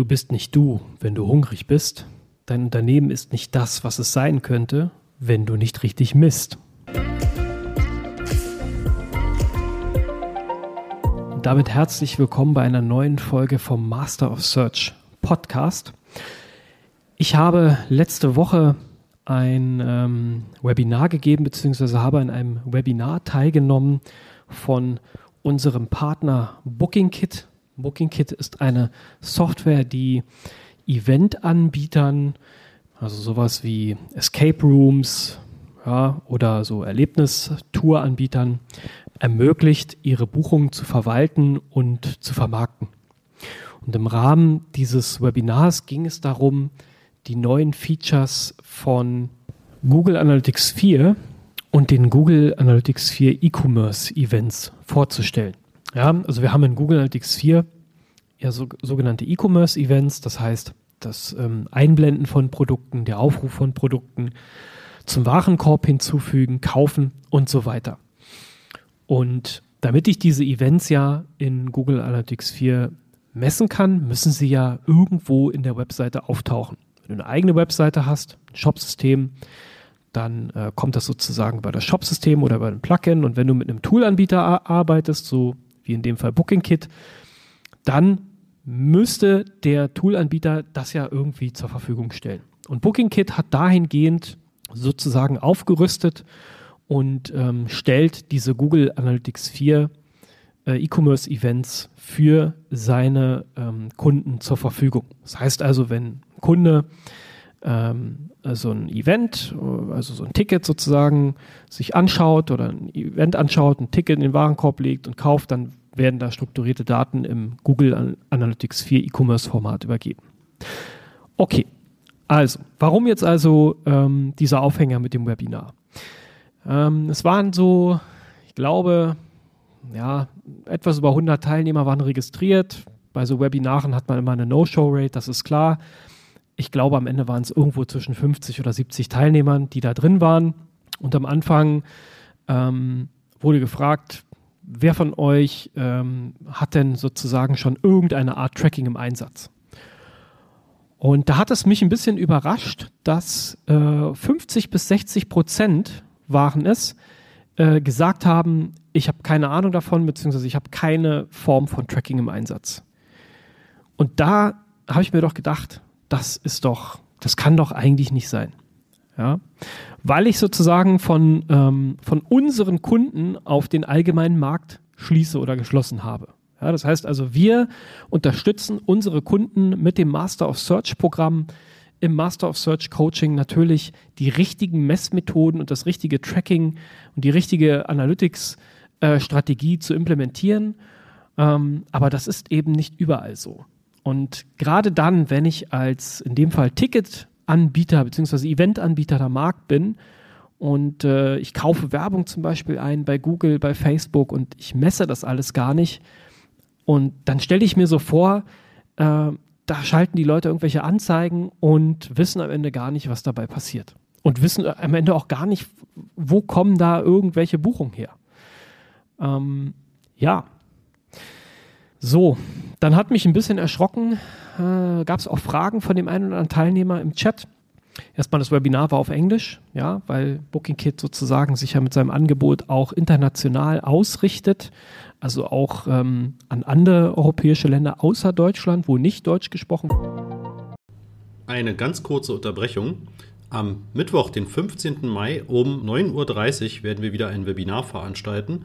Du bist nicht du, wenn du hungrig bist. Dein Unternehmen ist nicht das, was es sein könnte, wenn du nicht richtig misst. Und damit herzlich willkommen bei einer neuen Folge vom Master of Search Podcast. Ich habe letzte Woche ein ähm, Webinar gegeben, beziehungsweise habe an einem Webinar teilgenommen von unserem Partner BookingKit. BookingKit ist eine Software, die Eventanbietern, also sowas wie Escape Rooms ja, oder so Erlebnistouranbietern, ermöglicht, ihre Buchungen zu verwalten und zu vermarkten. Und im Rahmen dieses Webinars ging es darum, die neuen Features von Google Analytics 4 und den Google Analytics 4 E-Commerce Events vorzustellen. Ja, also wir haben in Google Analytics 4 ja so, sogenannte E-Commerce Events, das heißt das ähm, Einblenden von Produkten, der Aufruf von Produkten, zum Warenkorb hinzufügen, kaufen und so weiter. Und damit ich diese Events ja in Google Analytics 4 messen kann, müssen sie ja irgendwo in der Webseite auftauchen. Wenn du eine eigene Webseite hast, ein Shop-System, dann äh, kommt das sozusagen bei das Shop-System oder bei einem Plugin. Und wenn du mit einem Tool-Anbieter arbeitest, so wie in dem Fall BookingKit, dann müsste der Tool-Anbieter das ja irgendwie zur Verfügung stellen. Und BookingKit hat dahingehend sozusagen aufgerüstet und ähm, stellt diese Google Analytics 4 äh, E-Commerce Events für seine ähm, Kunden zur Verfügung. Das heißt also, wenn ein Kunde ähm, so ein Event, also so ein Ticket sozusagen, sich anschaut oder ein Event anschaut, ein Ticket in den Warenkorb legt und kauft, dann werden da strukturierte Daten im Google Analytics 4 E-Commerce-Format übergeben. Okay, also, warum jetzt also ähm, dieser Aufhänger mit dem Webinar? Ähm, es waren so, ich glaube, ja, etwas über 100 Teilnehmer waren registriert. Bei so Webinaren hat man immer eine No-Show-Rate, das ist klar. Ich glaube, am Ende waren es irgendwo zwischen 50 oder 70 Teilnehmern, die da drin waren. Und am Anfang ähm, wurde gefragt, wer von euch ähm, hat denn sozusagen schon irgendeine Art Tracking im Einsatz? Und da hat es mich ein bisschen überrascht, dass äh, 50 bis 60 Prozent waren es, äh, gesagt haben, ich habe keine Ahnung davon, beziehungsweise ich habe keine Form von Tracking im Einsatz. Und da habe ich mir doch gedacht, das ist doch, das kann doch eigentlich nicht sein. Ja? Weil ich sozusagen von, ähm, von unseren Kunden auf den allgemeinen Markt schließe oder geschlossen habe. Ja, das heißt also, wir unterstützen unsere Kunden mit dem Master of Search Programm im Master of Search Coaching natürlich die richtigen Messmethoden und das richtige Tracking und die richtige Analytics äh, Strategie zu implementieren. Ähm, aber das ist eben nicht überall so. Und gerade dann, wenn ich als in dem Fall Ticketanbieter bzw. Eventanbieter der Markt bin und äh, ich kaufe Werbung zum Beispiel ein bei Google, bei Facebook und ich messe das alles gar nicht, und dann stelle ich mir so vor, äh, da schalten die Leute irgendwelche Anzeigen und wissen am Ende gar nicht, was dabei passiert. Und wissen am Ende auch gar nicht, wo kommen da irgendwelche Buchungen her. Ähm, ja, so, dann hat mich ein bisschen erschrocken, äh, gab es auch Fragen von dem einen oder anderen Teilnehmer im Chat. Erstmal das Webinar war auf Englisch, ja, weil BookingKit sozusagen sich ja mit seinem Angebot auch international ausrichtet, also auch ähm, an andere europäische Länder außer Deutschland, wo nicht Deutsch gesprochen wird. Eine ganz kurze Unterbrechung. Am Mittwoch, den 15. Mai um 9.30 Uhr werden wir wieder ein Webinar veranstalten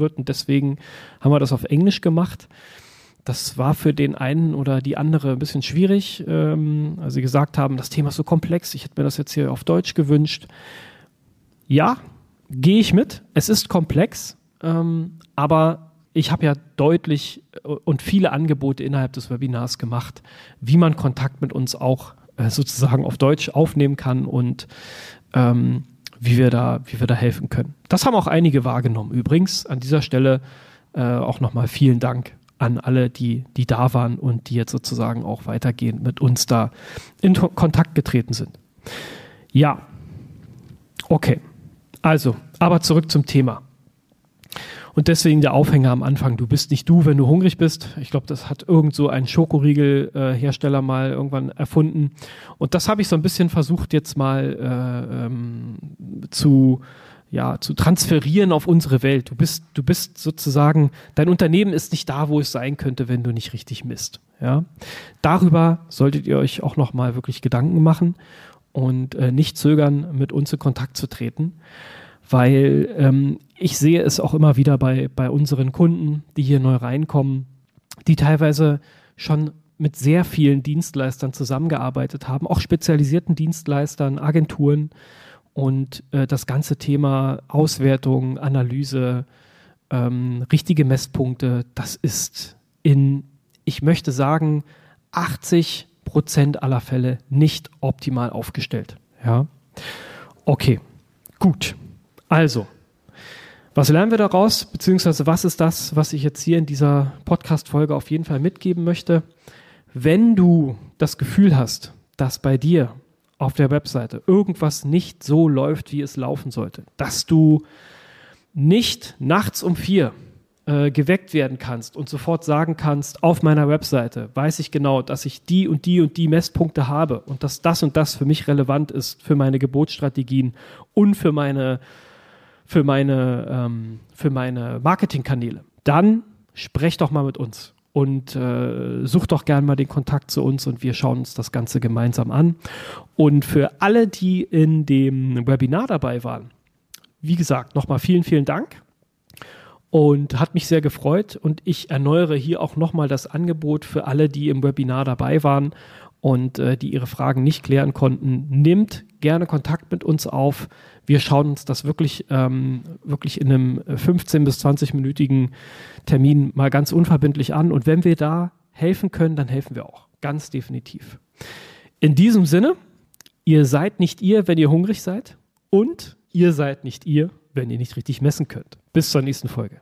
wird. Und deswegen haben wir das auf Englisch gemacht. Das war für den einen oder die andere ein bisschen schwierig. Ähm, also sie gesagt haben, das Thema ist so komplex, ich hätte mir das jetzt hier auf Deutsch gewünscht. Ja, gehe ich mit. Es ist komplex, ähm, aber ich habe ja deutlich äh, und viele Angebote innerhalb des Webinars gemacht, wie man Kontakt mit uns auch äh, sozusagen auf Deutsch aufnehmen kann und ähm, wie wir da, wie wir da helfen können. Das haben auch einige wahrgenommen. Übrigens an dieser Stelle äh, auch nochmal vielen Dank an alle, die, die da waren und die jetzt sozusagen auch weitergehend mit uns da in Kontakt getreten sind. Ja, okay. Also, aber zurück zum Thema. Und deswegen der Aufhänger am Anfang. Du bist nicht du, wenn du hungrig bist. Ich glaube, das hat irgend so ein Schokoriegel-Hersteller äh, mal irgendwann erfunden. Und das habe ich so ein bisschen versucht jetzt mal äh, ähm, zu, ja, zu transferieren auf unsere Welt. Du bist, du bist sozusagen, dein Unternehmen ist nicht da, wo es sein könnte, wenn du nicht richtig misst. Ja? Darüber solltet ihr euch auch nochmal wirklich Gedanken machen und äh, nicht zögern, mit uns in Kontakt zu treten weil ähm, ich sehe es auch immer wieder bei, bei unseren Kunden, die hier neu reinkommen, die teilweise schon mit sehr vielen Dienstleistern zusammengearbeitet haben, auch spezialisierten Dienstleistern, Agenturen und äh, das ganze Thema Auswertung, Analyse, ähm, richtige Messpunkte, das ist in, ich möchte sagen, 80 Prozent aller Fälle nicht optimal aufgestellt. Ja, okay, gut. Also, was lernen wir daraus? Beziehungsweise was ist das, was ich jetzt hier in dieser Podcast-Folge auf jeden Fall mitgeben möchte? Wenn du das Gefühl hast, dass bei dir auf der Webseite irgendwas nicht so läuft, wie es laufen sollte, dass du nicht nachts um vier äh, geweckt werden kannst und sofort sagen kannst, auf meiner Webseite weiß ich genau, dass ich die und die und die Messpunkte habe und dass das und das für mich relevant ist für meine Gebotsstrategien und für meine für meine, ähm, für meine Marketingkanäle, dann sprech doch mal mit uns und äh, such doch gern mal den Kontakt zu uns und wir schauen uns das Ganze gemeinsam an. Und für alle, die in dem Webinar dabei waren, wie gesagt, nochmal vielen, vielen Dank und hat mich sehr gefreut und ich erneuere hier auch nochmal das Angebot für alle, die im Webinar dabei waren und äh, die ihre Fragen nicht klären konnten, nimmt gerne Kontakt mit uns auf. Wir schauen uns das wirklich, ähm, wirklich in einem 15 bis 20-minütigen Termin mal ganz unverbindlich an. Und wenn wir da helfen können, dann helfen wir auch. Ganz definitiv. In diesem Sinne, ihr seid nicht ihr, wenn ihr hungrig seid. Und ihr seid nicht ihr, wenn ihr nicht richtig messen könnt. Bis zur nächsten Folge.